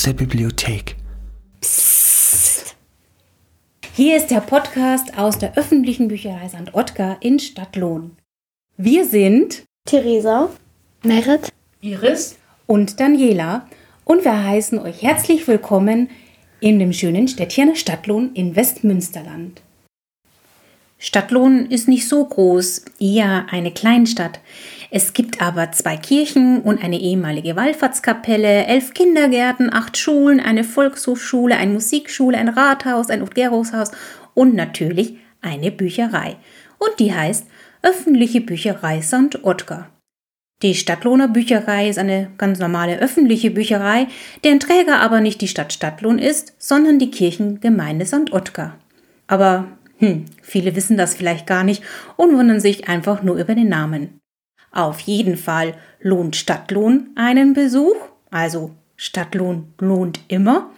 aus der Bibliothek. Psst. Hier ist der Podcast aus der öffentlichen Bücherei St. Ottgar in Stadtlohn. Wir sind Theresa, Merit, Iris und Daniela und wir heißen euch herzlich willkommen in dem schönen Städtchen Stadtlohn in Westmünsterland. Stadtlohn ist nicht so groß, eher eine Kleinstadt. Es gibt aber zwei Kirchen und eine ehemalige Wallfahrtskapelle, elf Kindergärten, acht Schulen, eine Volkshochschule, eine Musikschule, ein Rathaus, ein Udgerungshaus und natürlich eine Bücherei. Und die heißt Öffentliche Bücherei St. Ottgar. Die Stadtlohner Bücherei ist eine ganz normale öffentliche Bücherei, deren Träger aber nicht die Stadt Stadtlohn ist, sondern die Kirchengemeinde St. Ottgar. Aber hm, viele wissen das vielleicht gar nicht und wundern sich einfach nur über den Namen. Auf jeden Fall lohnt Stadtlohn einen Besuch, also Stadtlohn lohnt immer.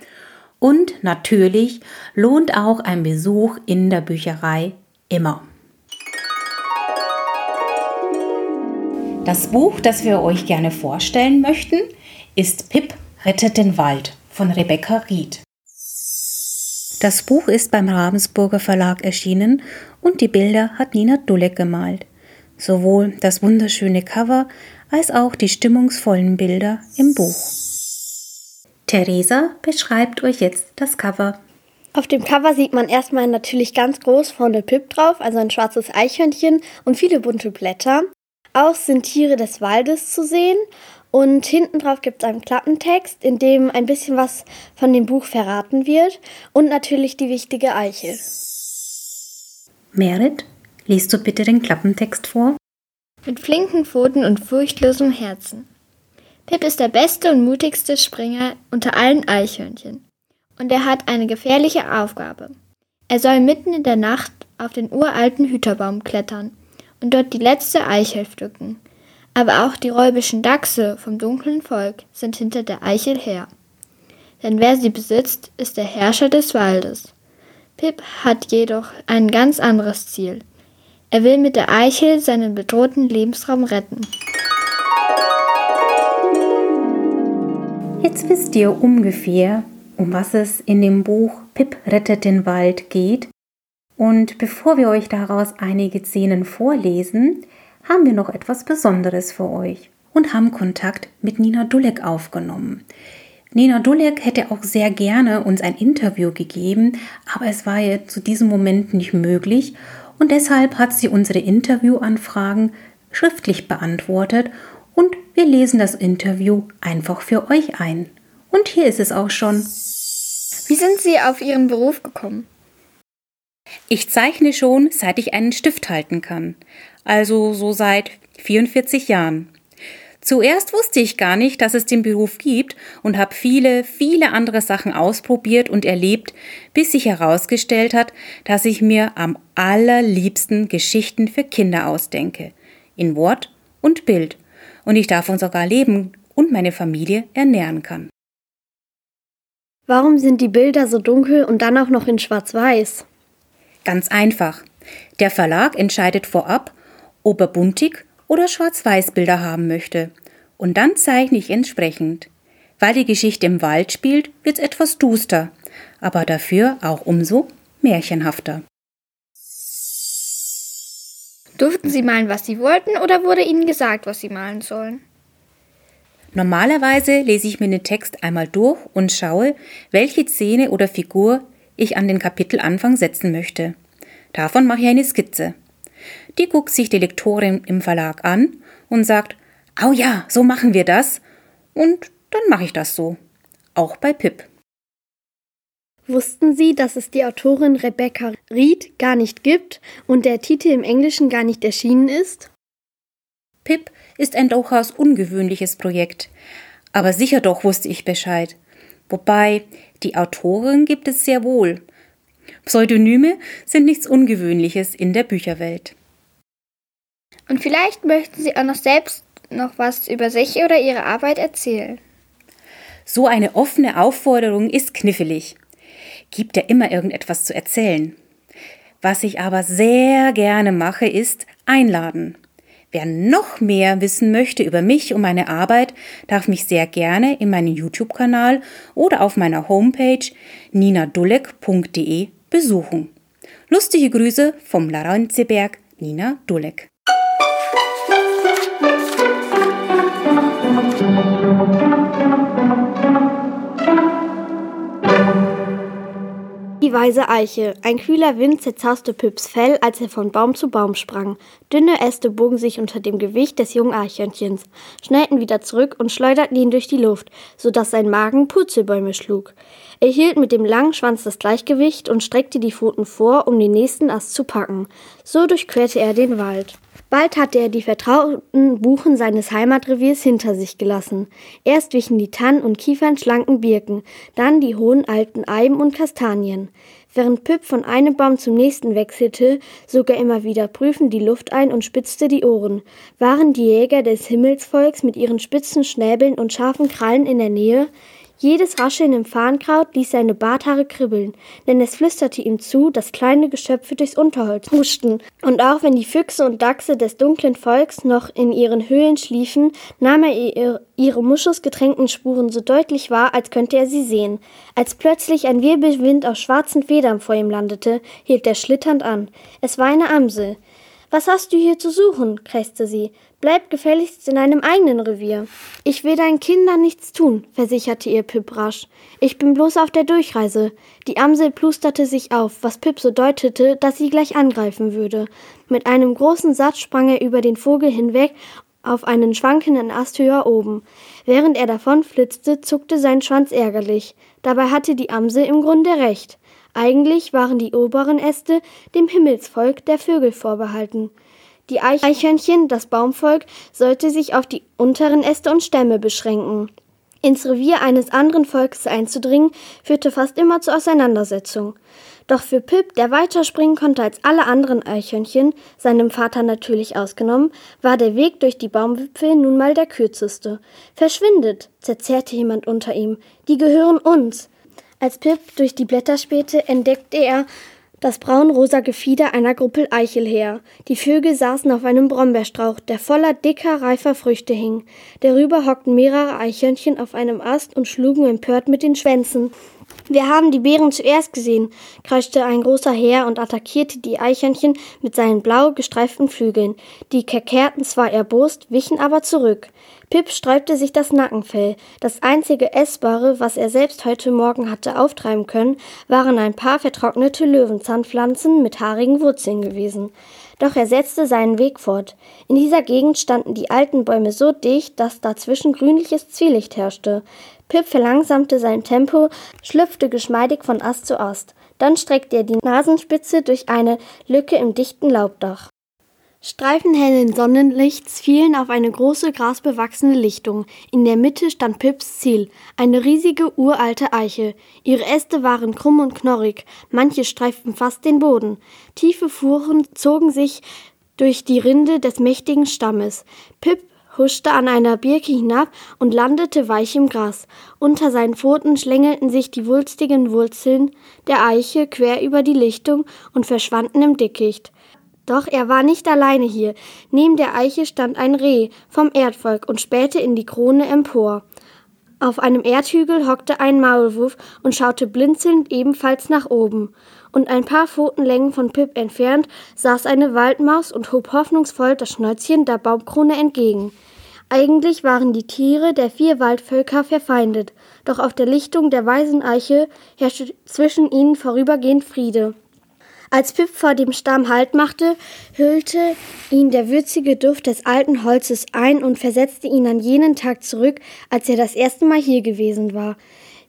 Und natürlich lohnt auch ein Besuch in der Bücherei immer. Das Buch, das wir euch gerne vorstellen möchten, ist Pip rettet den Wald von Rebecca Ried. Das Buch ist beim Ravensburger Verlag erschienen und die Bilder hat Nina Dulek gemalt. Sowohl das wunderschöne Cover als auch die stimmungsvollen Bilder im Buch. Theresa beschreibt euch jetzt das Cover. Auf dem Cover sieht man erstmal natürlich ganz groß vorne Pip drauf, also ein schwarzes Eichhörnchen und viele bunte Blätter. Auch sind Tiere des Waldes zu sehen und hinten drauf gibt es einen Klappentext, in dem ein bisschen was von dem Buch verraten wird und natürlich die wichtige Eichel. Merit, liest du bitte den Klappentext vor? Mit flinken Pfoten und furchtlosem Herzen. Pip ist der beste und mutigste Springer unter allen Eichhörnchen. Und er hat eine gefährliche Aufgabe. Er soll mitten in der Nacht auf den uralten Hüterbaum klettern und dort die letzte Eichel pflücken. Aber auch die räubischen Dachse vom dunklen Volk sind hinter der Eichel her. Denn wer sie besitzt, ist der Herrscher des Waldes. Pip hat jedoch ein ganz anderes Ziel. Er will mit der Eichel seinen bedrohten Lebensraum retten. Jetzt wisst ihr ungefähr, um was es in dem Buch Pip rettet den Wald geht und bevor wir euch daraus einige Szenen vorlesen, haben wir noch etwas Besonderes für euch und haben Kontakt mit Nina Dulek aufgenommen. Nina Dulek hätte auch sehr gerne uns ein Interview gegeben, aber es war ihr zu diesem Moment nicht möglich und deshalb hat sie unsere Interviewanfragen schriftlich beantwortet und wir lesen das Interview einfach für euch ein. Und hier ist es auch schon. Wie sind Sie auf Ihren Beruf gekommen? Ich zeichne schon, seit ich einen Stift halten kann, also so seit 44 Jahren. Zuerst wusste ich gar nicht, dass es den Beruf gibt und habe viele, viele andere Sachen ausprobiert und erlebt, bis sich herausgestellt hat, dass ich mir am allerliebsten Geschichten für Kinder ausdenke, in Wort und Bild, und ich davon sogar leben und meine Familie ernähren kann. Warum sind die Bilder so dunkel und dann auch noch in Schwarz-Weiß? Ganz einfach. Der Verlag entscheidet vorab, ob er buntig oder Schwarz-Weiß-Bilder haben möchte. Und dann zeichne ich entsprechend. Weil die Geschichte im Wald spielt, wird's etwas duster, aber dafür auch umso märchenhafter. Durften Sie malen, was Sie wollten, oder wurde Ihnen gesagt, was Sie malen sollen? Normalerweise lese ich mir den Text einmal durch und schaue, welche Szene oder Figur ich an den Kapitelanfang setzen möchte. Davon mache ich eine Skizze. Die guckt sich die Lektorin im Verlag an und sagt, oh ja, so machen wir das. Und dann mache ich das so. Auch bei Pip. Wussten Sie, dass es die Autorin Rebecca Reed gar nicht gibt und der Titel im Englischen gar nicht erschienen ist? Pip ist ein durchaus ungewöhnliches Projekt. Aber sicher doch wusste ich Bescheid. Wobei, die Autorin gibt es sehr wohl. Pseudonyme sind nichts Ungewöhnliches in der Bücherwelt. Und vielleicht möchten Sie auch noch selbst noch was über sich oder Ihre Arbeit erzählen. So eine offene Aufforderung ist knifflig. Gibt ja immer irgendetwas zu erzählen. Was ich aber sehr gerne mache, ist einladen. Wer noch mehr wissen möchte über mich und meine Arbeit, darf mich sehr gerne in meinem YouTube-Kanal oder auf meiner Homepage ninadulek.de besuchen. Lustige Grüße vom Laranzeberg, Nina Dulek. Die weise Eiche. Ein kühler Wind zerzauste Pips Fell, als er von Baum zu Baum sprang. Dünne Äste bogen sich unter dem Gewicht des jungen Eichhörnchens, schnellten wieder zurück und schleuderten ihn durch die Luft, so dass sein Magen Purzelbäume schlug. Er hielt mit dem langen Schwanz das Gleichgewicht und streckte die Pfoten vor, um den nächsten Ast zu packen. So durchquerte er den Wald. Bald hatte er die vertrauten Buchen seines Heimatreviers hinter sich gelassen. Erst wichen die Tannen und kiefernschlanken Birken, dann die hohen alten Eiben und Kastanien. Während Püpp von einem Baum zum nächsten wechselte, sog er immer wieder prüfend die Luft ein und spitzte die Ohren. Waren die Jäger des Himmelsvolks mit ihren spitzen Schnäbeln und scharfen Krallen in der Nähe? Jedes Rascheln im Farnkraut ließ seine Barthaare kribbeln, denn es flüsterte ihm zu, dass kleine Geschöpfe durchs Unterholz huschten. Und auch wenn die Füchse und Dachse des dunklen Volks noch in ihren Höhlen schliefen, nahm er ihre muschusgetränkten Spuren so deutlich wahr, als könnte er sie sehen. Als plötzlich ein Wirbelwind aus schwarzen Federn vor ihm landete, hielt er schlitternd an. Es war eine Amsel. Was hast du hier zu suchen? krächzte sie. Bleib gefälligst in deinem eigenen Revier. Ich will deinen Kindern nichts tun, versicherte ihr Pip rasch. Ich bin bloß auf der Durchreise. Die Amsel plusterte sich auf, was Pip so deutete, dass sie gleich angreifen würde. Mit einem großen Satz sprang er über den Vogel hinweg auf einen schwankenden Ast höher oben. Während er davonflitzte, zuckte sein Schwanz ärgerlich. Dabei hatte die Amsel im Grunde recht. Eigentlich waren die oberen Äste dem Himmelsvolk der Vögel vorbehalten. Die Eichhörnchen, das Baumvolk, sollte sich auf die unteren Äste und Stämme beschränken. Ins Revier eines anderen Volkes einzudringen, führte fast immer zu Auseinandersetzungen. Doch für Pip, der weiter springen konnte als alle anderen Eichhörnchen, seinem Vater natürlich ausgenommen, war der Weg durch die Baumwipfel nun mal der kürzeste. Verschwindet, zerzerrte jemand unter ihm. Die gehören uns. Als Pip durch die Blätter spähte, entdeckte er das braunrosa Gefieder einer Gruppe Eichelheer. Die Vögel saßen auf einem Brombeerstrauch, der voller dicker, reifer Früchte hing. Darüber hockten mehrere Eichhörnchen auf einem Ast und schlugen empört mit den Schwänzen. Wir haben die Bären zuerst gesehen, kreischte ein großer Heer und attackierte die Eichhörnchen mit seinen blau gestreiften Flügeln. Die kekerten zwar erbost, wichen aber zurück. Pip sträubte sich das Nackenfell. Das einzige Essbare, was er selbst heute Morgen hatte auftreiben können, waren ein paar vertrocknete Löwenzahnpflanzen mit haarigen Wurzeln gewesen. Doch er setzte seinen Weg fort. In dieser Gegend standen die alten Bäume so dicht, dass dazwischen grünliches Zwielicht herrschte. Pip verlangsamte sein Tempo, schlüpfte geschmeidig von Ast zu Ast. Dann streckte er die Nasenspitze durch eine Lücke im dichten Laubdach. Streifen hellen Sonnenlichts fielen auf eine große grasbewachsene Lichtung. In der Mitte stand Pips Ziel, eine riesige uralte Eiche. Ihre Äste waren krumm und knorrig, manche streiften fast den Boden. Tiefe Fuhren zogen sich durch die Rinde des mächtigen Stammes. Pip huschte an einer Birke hinab und landete weich im Gras. Unter seinen Pfoten schlängelten sich die wulstigen Wurzeln der Eiche quer über die Lichtung und verschwanden im Dickicht. Doch er war nicht alleine hier. Neben der Eiche stand ein Reh vom Erdvolk und spähte in die Krone empor. Auf einem Erdhügel hockte ein Maulwurf und schaute blinzelnd ebenfalls nach oben. Und ein paar Pfotenlängen von Pip entfernt saß eine Waldmaus und hob hoffnungsvoll das Schnäuzchen der Baumkrone entgegen. Eigentlich waren die Tiere der vier Waldvölker verfeindet, doch auf der Lichtung der weisen Eiche herrschte zwischen ihnen vorübergehend Friede. Als Pip vor dem Stamm Halt machte, hüllte ihn der würzige Duft des alten Holzes ein und versetzte ihn an jenen Tag zurück, als er das erste Mal hier gewesen war.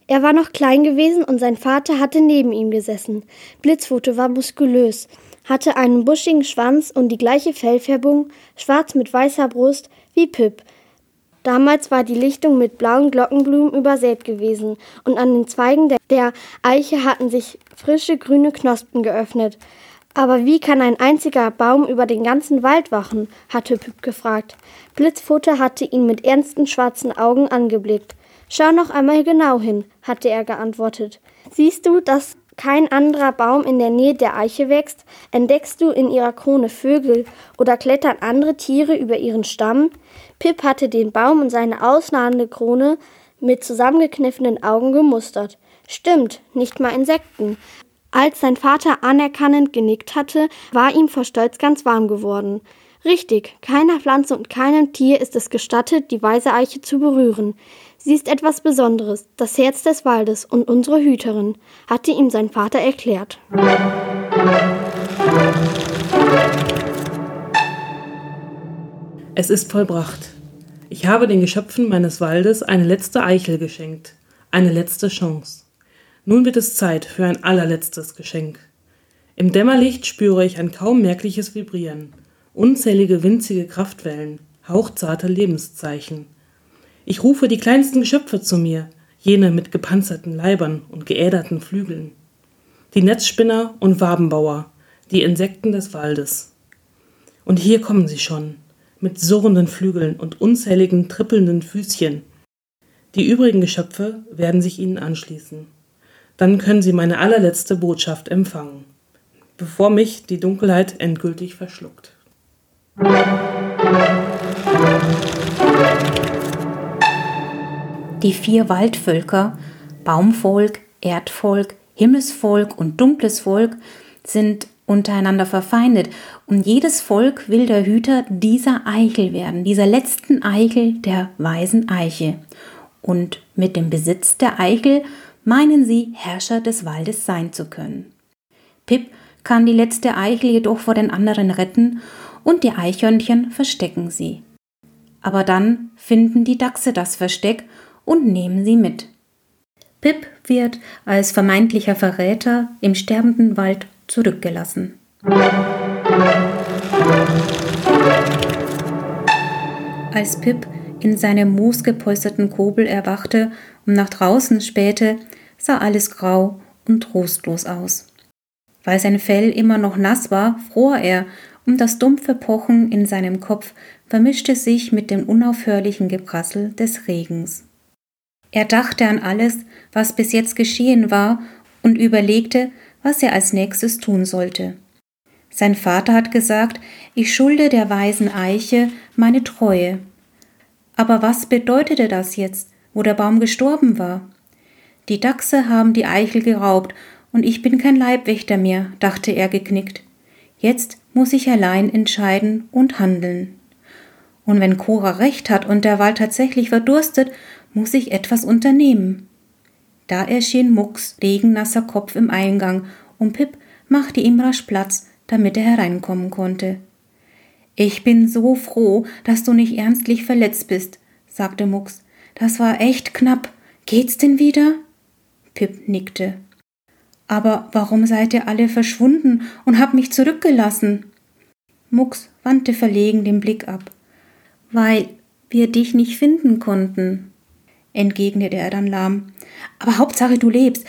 Er war noch klein gewesen und sein Vater hatte neben ihm gesessen. Blitzfote war muskulös, hatte einen buschigen Schwanz und die gleiche Fellfärbung, schwarz mit weißer Brust wie Pip. Damals war die Lichtung mit blauen Glockenblumen übersät gewesen, und an den Zweigen der Eiche hatten sich frische grüne Knospen geöffnet. Aber wie kann ein einziger Baum über den ganzen Wald wachen? hatte Pip gefragt. Blitzfutter hatte ihn mit ernsten schwarzen Augen angeblickt. Schau noch einmal genau hin, hatte er geantwortet. Siehst du das kein anderer Baum in der Nähe der Eiche wächst, entdeckst du in ihrer Krone Vögel oder klettern andere Tiere über ihren Stamm. Pip hatte den Baum und seine ausladende Krone mit zusammengekniffenen Augen gemustert. Stimmt, nicht mal Insekten. Als sein Vater anerkannend genickt hatte, war ihm vor Stolz ganz warm geworden. Richtig, keiner Pflanze und keinem Tier ist es gestattet, die weise Eiche zu berühren. Sie ist etwas Besonderes, das Herz des Waldes und unsere Hüterin, hatte ihm sein Vater erklärt. Es ist vollbracht. Ich habe den Geschöpfen meines Waldes eine letzte Eichel geschenkt, eine letzte Chance. Nun wird es Zeit für ein allerletztes Geschenk. Im Dämmerlicht spüre ich ein kaum merkliches Vibrieren unzählige winzige Kraftwellen, hauchzarte Lebenszeichen. Ich rufe die kleinsten Geschöpfe zu mir, jene mit gepanzerten Leibern und geäderten Flügeln. Die Netzspinner und Wabenbauer, die Insekten des Waldes. Und hier kommen sie schon, mit surrenden Flügeln und unzähligen trippelnden Füßchen. Die übrigen Geschöpfe werden sich ihnen anschließen. Dann können sie meine allerletzte Botschaft empfangen, bevor mich die Dunkelheit endgültig verschluckt. Die vier Waldvölker, Baumvolk, Erdvolk, Himmelsvolk und dunkles Volk, sind untereinander verfeindet und jedes Volk will der Hüter dieser Eichel werden, dieser letzten Eichel der weisen Eiche. Und mit dem Besitz der Eichel meinen sie, Herrscher des Waldes sein zu können. Pip kann die letzte Eichel jedoch vor den anderen retten und die Eichhörnchen verstecken sie. Aber dann finden die Dachse das Versteck und nehmen sie mit. Pip wird als vermeintlicher Verräter im sterbenden Wald zurückgelassen. Als Pip in seinem moosgepolsterten Kobel erwachte und nach draußen spähte, sah alles grau und trostlos aus. Weil sein Fell immer noch nass war, fror er und das dumpfe Pochen in seinem Kopf vermischte sich mit dem unaufhörlichen Geprassel des Regens. Er dachte an alles, was bis jetzt geschehen war, und überlegte, was er als nächstes tun sollte. Sein Vater hat gesagt, ich schulde der weisen Eiche meine Treue. Aber was bedeutete das jetzt, wo der Baum gestorben war? Die Dachse haben die Eichel geraubt, und ich bin kein Leibwächter mehr, dachte er geknickt. Jetzt muss ich allein entscheiden und handeln. Und wenn Cora recht hat und der Wald tatsächlich verdurstet, muss ich etwas unternehmen. Da erschien Mucks regennasser Kopf im Eingang und Pip machte ihm rasch Platz, damit er hereinkommen konnte. Ich bin so froh, dass du nicht ernstlich verletzt bist, sagte Mucks. Das war echt knapp. Geht's denn wieder? Pip nickte. Aber warum seid ihr alle verschwunden und habt mich zurückgelassen? Mucks wandte verlegen den Blick ab. Weil wir dich nicht finden konnten, entgegnete er dann lahm. Aber Hauptsache du lebst.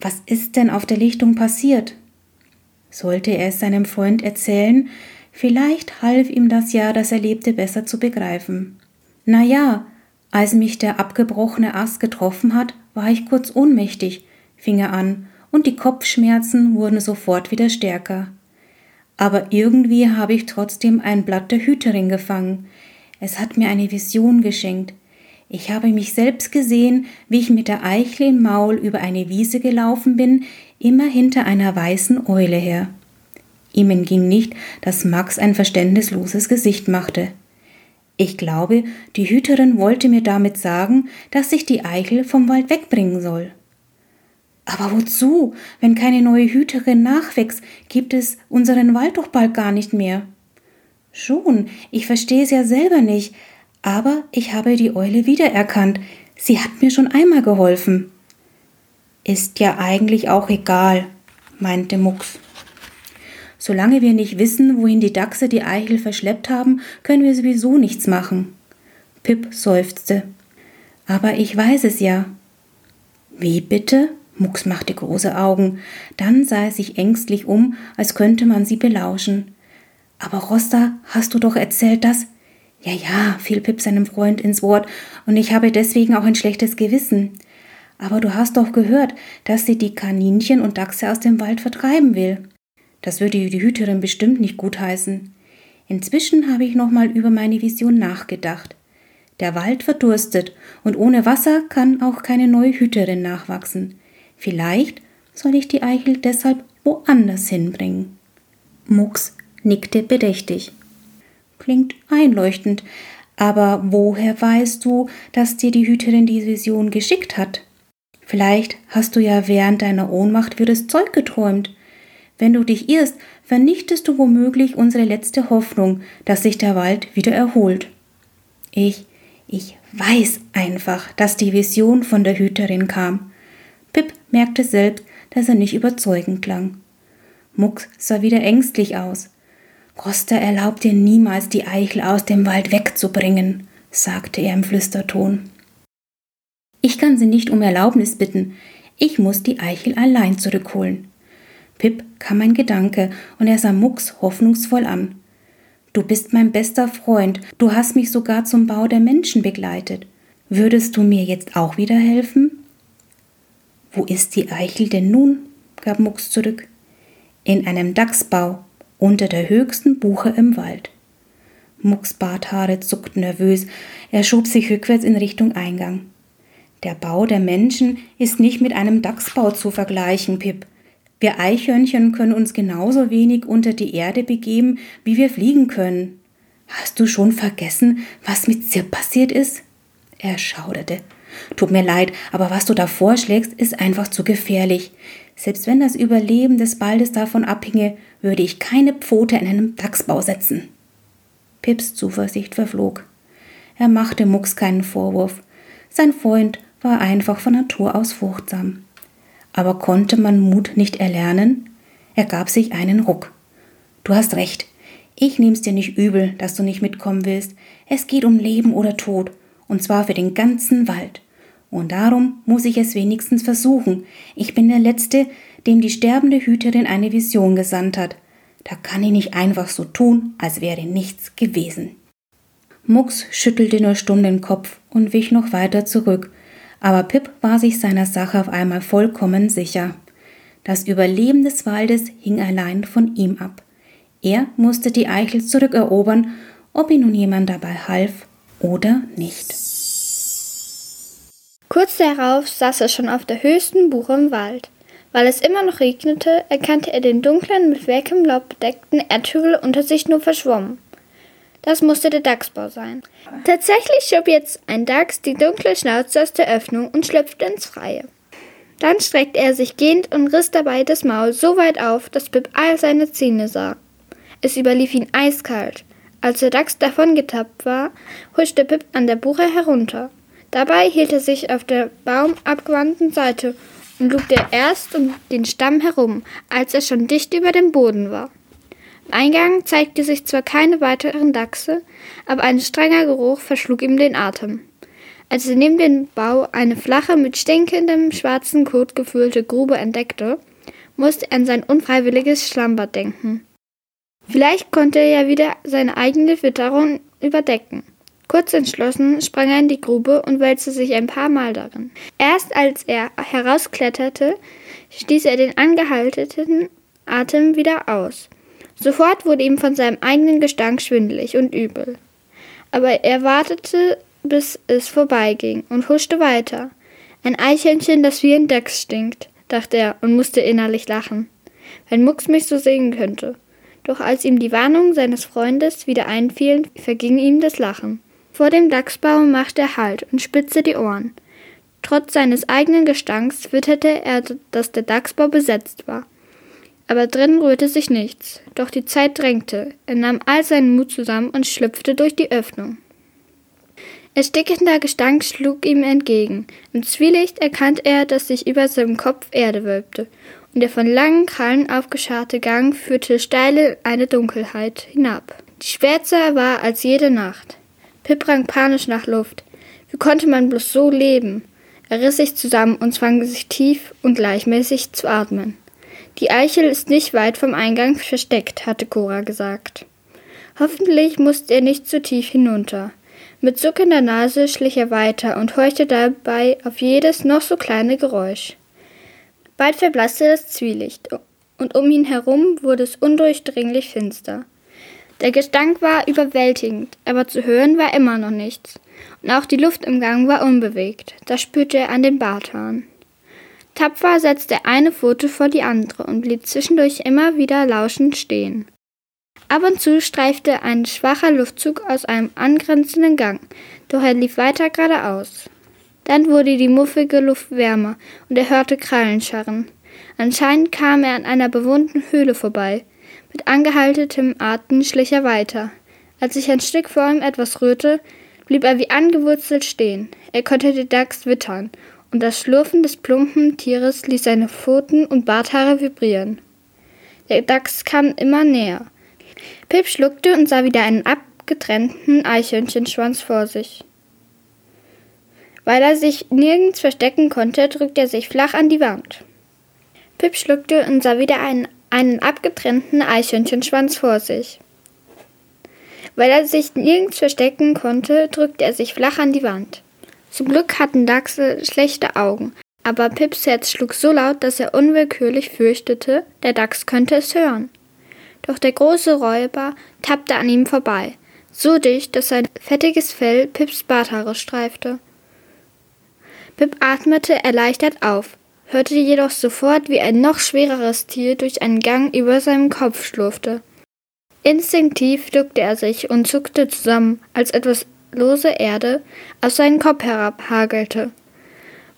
Was ist denn auf der Lichtung passiert? Sollte er es seinem Freund erzählen, vielleicht half ihm das ja, das Erlebte besser zu begreifen. Na ja, als mich der abgebrochene Ast getroffen hat, war ich kurz ohnmächtig, fing er an und die Kopfschmerzen wurden sofort wieder stärker. Aber irgendwie habe ich trotzdem ein Blatt der Hüterin gefangen. Es hat mir eine Vision geschenkt. Ich habe mich selbst gesehen, wie ich mit der Eichel im Maul über eine Wiese gelaufen bin, immer hinter einer weißen Eule her. Ihm entging nicht, dass Max ein verständnisloses Gesicht machte. Ich glaube, die Hüterin wollte mir damit sagen, dass ich die Eichel vom Wald wegbringen soll. Aber wozu? Wenn keine neue Hüterin nachwächst, gibt es unseren Wald doch bald gar nicht mehr. Schon, ich verstehe es ja selber nicht, aber ich habe die Eule wiedererkannt. Sie hat mir schon einmal geholfen. Ist ja eigentlich auch egal, meinte Mucks. Solange wir nicht wissen, wohin die Dachse die Eichel verschleppt haben, können wir sowieso nichts machen. Pip seufzte. Aber ich weiß es ja. Wie bitte? Mucks machte große Augen, dann sah er sich ängstlich um, als könnte man sie belauschen. Aber Rosta, hast du doch erzählt, dass. Ja, ja, fiel Pip seinem Freund ins Wort, und ich habe deswegen auch ein schlechtes Gewissen. Aber du hast doch gehört, dass sie die Kaninchen und Dachse aus dem Wald vertreiben will. Das würde die Hüterin bestimmt nicht gutheißen. Inzwischen habe ich nochmal über meine Vision nachgedacht. Der Wald verdurstet und ohne Wasser kann auch keine neue Hüterin nachwachsen. Vielleicht soll ich die Eichel deshalb woanders hinbringen. Mucks nickte bedächtig. Klingt einleuchtend, aber woher weißt du, dass dir die Hüterin die Vision geschickt hat? Vielleicht hast du ja während deiner Ohnmacht wirres Zeug geträumt. Wenn du dich irrst, vernichtest du womöglich unsere letzte Hoffnung, dass sich der Wald wieder erholt. Ich, ich weiß einfach, dass die Vision von der Hüterin kam. Pip merkte selbst, dass er nicht überzeugend klang. Mucks sah wieder ängstlich aus. Costa erlaubt dir niemals, die Eichel aus dem Wald wegzubringen, sagte er im Flüsterton. Ich kann sie nicht um Erlaubnis bitten. Ich muss die Eichel allein zurückholen. Pip kam ein Gedanke und er sah Mucks hoffnungsvoll an. Du bist mein bester Freund, du hast mich sogar zum Bau der Menschen begleitet. Würdest du mir jetzt auch wieder helfen? Wo ist die Eichel denn nun? gab Mucks zurück. In einem Dachsbau, unter der höchsten Buche im Wald. Mucks Barthaare zuckten nervös, er schob sich rückwärts in Richtung Eingang. Der Bau der Menschen ist nicht mit einem Dachsbau zu vergleichen, Pip. Wir Eichhörnchen können uns genauso wenig unter die Erde begeben, wie wir fliegen können. Hast du schon vergessen, was mit Zirp passiert ist? Er schauderte. Tut mir leid, aber was du da vorschlägst, ist einfach zu gefährlich. Selbst wenn das Überleben des Baldes davon abhinge, würde ich keine Pfote in einem Dachsbau setzen. Pips Zuversicht verflog. Er machte Mucks keinen Vorwurf. Sein Freund war einfach von Natur aus furchtsam. Aber konnte man Mut nicht erlernen? Er gab sich einen Ruck. Du hast recht. Ich nehm's dir nicht übel, dass du nicht mitkommen willst. Es geht um Leben oder Tod, und zwar für den ganzen Wald. Und darum muss ich es wenigstens versuchen. Ich bin der Letzte, dem die sterbende Hüterin eine Vision gesandt hat. Da kann ich nicht einfach so tun, als wäre nichts gewesen. Mucks schüttelte nur stumm den Kopf und wich noch weiter zurück, aber Pip war sich seiner Sache auf einmal vollkommen sicher. Das Überleben des Waldes hing allein von ihm ab. Er musste die Eichel zurückerobern, ob ihm nun jemand dabei half oder nicht. Kurz darauf saß er schon auf der höchsten Buche im Wald. Weil es immer noch regnete, erkannte er den dunklen, mit welkem Laub bedeckten Erdhügel unter sich nur verschwommen. Das musste der Dachsbau sein. Tatsächlich schob jetzt ein Dachs die dunkle Schnauze aus der Öffnung und schlüpfte ins Freie. Dann streckte er sich gehend und riss dabei das Maul so weit auf, dass Pip all seine Zähne sah. Es überlief ihn eiskalt. Als der Dachs davongetappt war, huschte Pip an der Buche herunter. Dabei hielt er sich auf der baumabgewandten Seite und lugte erst um den Stamm herum, als er schon dicht über dem Boden war. Am Eingang zeigte sich zwar keine weiteren Dachse, aber ein strenger Geruch verschlug ihm den Atem. Als er neben dem Bau eine flache, mit stinkendem schwarzen Kot gefüllte Grube entdeckte, musste er an sein unfreiwilliges Schlammbad denken. Vielleicht konnte er ja wieder seine eigene Witterung überdecken. Kurz entschlossen sprang er in die Grube und wälzte sich ein paar Mal darin. Erst als er herauskletterte, stieß er den angehaltenen Atem wieder aus. Sofort wurde ihm von seinem eigenen Gestank schwindelig und übel. Aber er wartete, bis es vorbeiging und huschte weiter. Ein Eichhörnchen, das wie ein Dachs stinkt, dachte er und musste innerlich lachen. Wenn Mucks mich so sehen könnte. Doch als ihm die Warnung seines Freundes wieder einfielen, verging ihm das Lachen. Vor dem Dachsbaum machte er Halt und spitzte die Ohren. Trotz seines eigenen Gestanks witterte er, dass der Dachsbau besetzt war. Aber drinnen rührte sich nichts. Doch die Zeit drängte. Er nahm all seinen Mut zusammen und schlüpfte durch die Öffnung. Erstickender Gestank schlug ihm entgegen. Im Zwielicht erkannte er, dass sich über seinem Kopf Erde wölbte, und der von langen Krallen aufgescharte Gang führte steil in eine Dunkelheit hinab, die schwärzer war als jede Nacht. Pip rang panisch nach Luft. Wie konnte man bloß so leben? Er riss sich zusammen und zwang sich tief und gleichmäßig zu atmen. Die Eichel ist nicht weit vom Eingang versteckt, hatte Cora gesagt. Hoffentlich musste er nicht zu tief hinunter. Mit zuckender Nase schlich er weiter und horchte dabei auf jedes noch so kleine Geräusch. Bald verblasste das Zwielicht und um ihn herum wurde es undurchdringlich finster. Der Gestank war überwältigend, aber zu hören war immer noch nichts. Und auch die Luft im Gang war unbewegt. Das spürte er an den Barthahn. Tapfer setzte er eine Pfote vor die andere und blieb zwischendurch immer wieder lauschend stehen. Ab und zu streifte ein schwacher Luftzug aus einem angrenzenden Gang, doch er lief weiter geradeaus. Dann wurde die muffige Luft wärmer und er hörte Krallen scharren. Anscheinend kam er an einer bewohnten Höhle vorbei. Mit angehaltetem Atem schlich er weiter. Als sich ein Stück vor ihm etwas rührte, blieb er wie angewurzelt stehen. Er konnte die Dachs wittern, und das Schlurfen des plumpen Tieres ließ seine Pfoten und Barthaare vibrieren. Der Dachs kam immer näher. Pip schluckte und sah wieder einen abgetrennten Eichhörnchenschwanz vor sich. Weil er sich nirgends verstecken konnte, drückte er sich flach an die Wand. Pip schluckte und sah wieder einen einen abgetrennten Eichhörnchenschwanz vor sich. Weil er sich nirgends verstecken konnte, drückte er sich flach an die Wand. Zum Glück hatten Dachse schlechte Augen, aber Pips Herz schlug so laut, dass er unwillkürlich fürchtete, der Dachs könnte es hören. Doch der große Räuber tappte an ihm vorbei, so dicht, dass sein fettiges Fell Pips Barthaare streifte. Pip atmete erleichtert auf, hörte jedoch sofort, wie ein noch schwereres Tier durch einen Gang über seinem Kopf schlurfte. Instinktiv duckte er sich und zuckte zusammen, als etwas lose Erde aus seinem Kopf herabhagelte.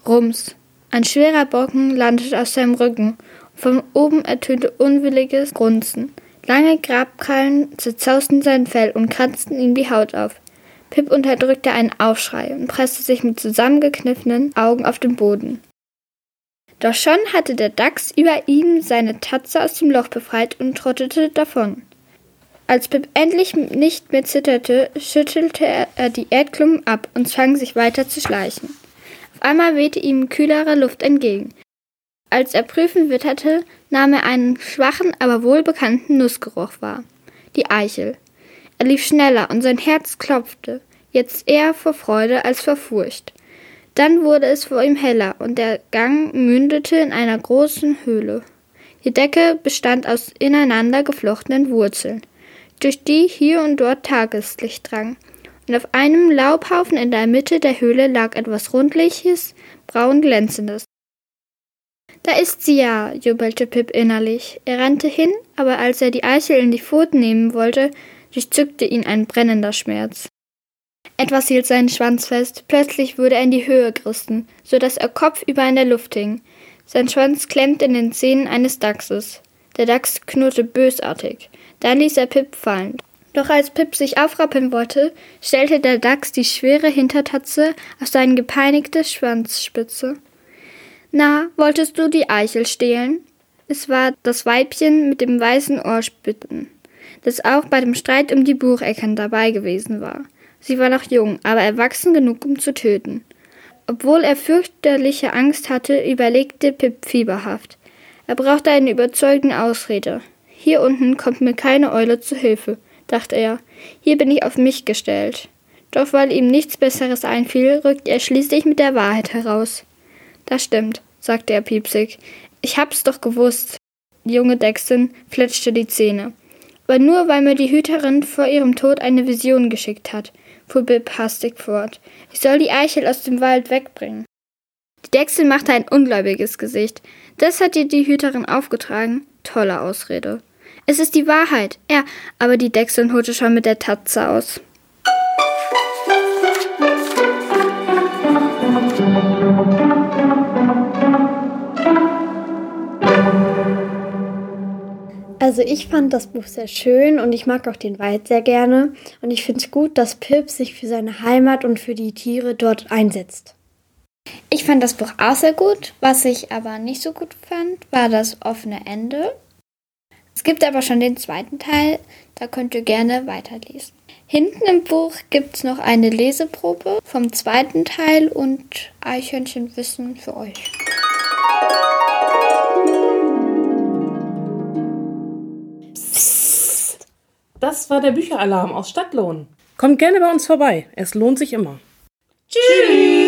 Rums. Ein schwerer Brocken landete aus seinem Rücken. Von oben ertönte unwilliges Grunzen. Lange Grabkrallen zerzausten sein Fell und kratzten ihm die Haut auf. Pip unterdrückte einen Aufschrei und presste sich mit zusammengekniffenen Augen auf den Boden. Doch schon hatte der Dachs über ihm seine Tatze aus dem Loch befreit und trottete davon. Als Pip endlich nicht mehr zitterte, schüttelte er die Erdklumpen ab und zwang sich weiter zu schleichen. Auf einmal wehte ihm kühlere Luft entgegen. Als er prüfen witterte, nahm er einen schwachen, aber wohlbekannten Nussgeruch wahr. Die Eichel. Er lief schneller und sein Herz klopfte, jetzt eher vor Freude als vor Furcht. Dann wurde es vor ihm heller und der Gang mündete in einer großen Höhle. Die Decke bestand aus ineinander geflochtenen Wurzeln, durch die hier und dort Tageslicht drang. Und auf einem Laubhaufen in der Mitte der Höhle lag etwas Rundliches, braun glänzendes. Da ist sie ja, jubelte Pip innerlich. Er rannte hin, aber als er die Eichel in die Pfoten nehmen wollte, durchzückte ihn ein brennender Schmerz. Etwas hielt seinen Schwanz fest. Plötzlich wurde er in die Höhe gerissen, so dass er kopfüber in der Luft hing. Sein Schwanz klemmte in den Zähnen eines Dachses. Der Dachs knurrte bösartig. Dann ließ er Pip fallen. Doch als Pip sich aufrappeln wollte, stellte der Dachs die schwere Hintertatze auf seine gepeinigte Schwanzspitze. Na, wolltest du die Eichel stehlen? Es war das Weibchen mit dem weißen Ohrspitten, das auch bei dem Streit um die Bucheckern dabei gewesen war. Sie war noch jung, aber erwachsen genug, um zu töten. Obwohl er fürchterliche Angst hatte, überlegte Pip fieberhaft. Er brauchte eine überzeugende Ausrede. Hier unten kommt mir keine Eule zu Hilfe, dachte er. Hier bin ich auf mich gestellt. Doch weil ihm nichts Besseres einfiel, rückte er schließlich mit der Wahrheit heraus. Das stimmt, sagte er piepsig. Ich hab's doch gewusst. Die junge Dexton fletschte die Zähne. Aber nur weil mir die Hüterin vor ihrem Tod eine Vision geschickt hat fuhr Bib hastig fort. Ich soll die Eichel aus dem Wald wegbringen. Die Dechsel machte ein ungläubiges Gesicht. Das hat dir die Hüterin aufgetragen? Tolle Ausrede. Es ist die Wahrheit. Ja, aber die Dechseln holte schon mit der Tatze aus. Also ich fand das Buch sehr schön und ich mag auch den Wald sehr gerne. Und ich finde es gut, dass Pip sich für seine Heimat und für die Tiere dort einsetzt. Ich fand das Buch auch sehr gut. Was ich aber nicht so gut fand, war das offene Ende. Es gibt aber schon den zweiten Teil, da könnt ihr gerne weiterlesen. Hinten im Buch gibt es noch eine Leseprobe vom zweiten Teil und Eichhörnchenwissen für euch. Das war der Bücheralarm aus Stadtlohn. Kommt gerne bei uns vorbei, es lohnt sich immer. Tschüss!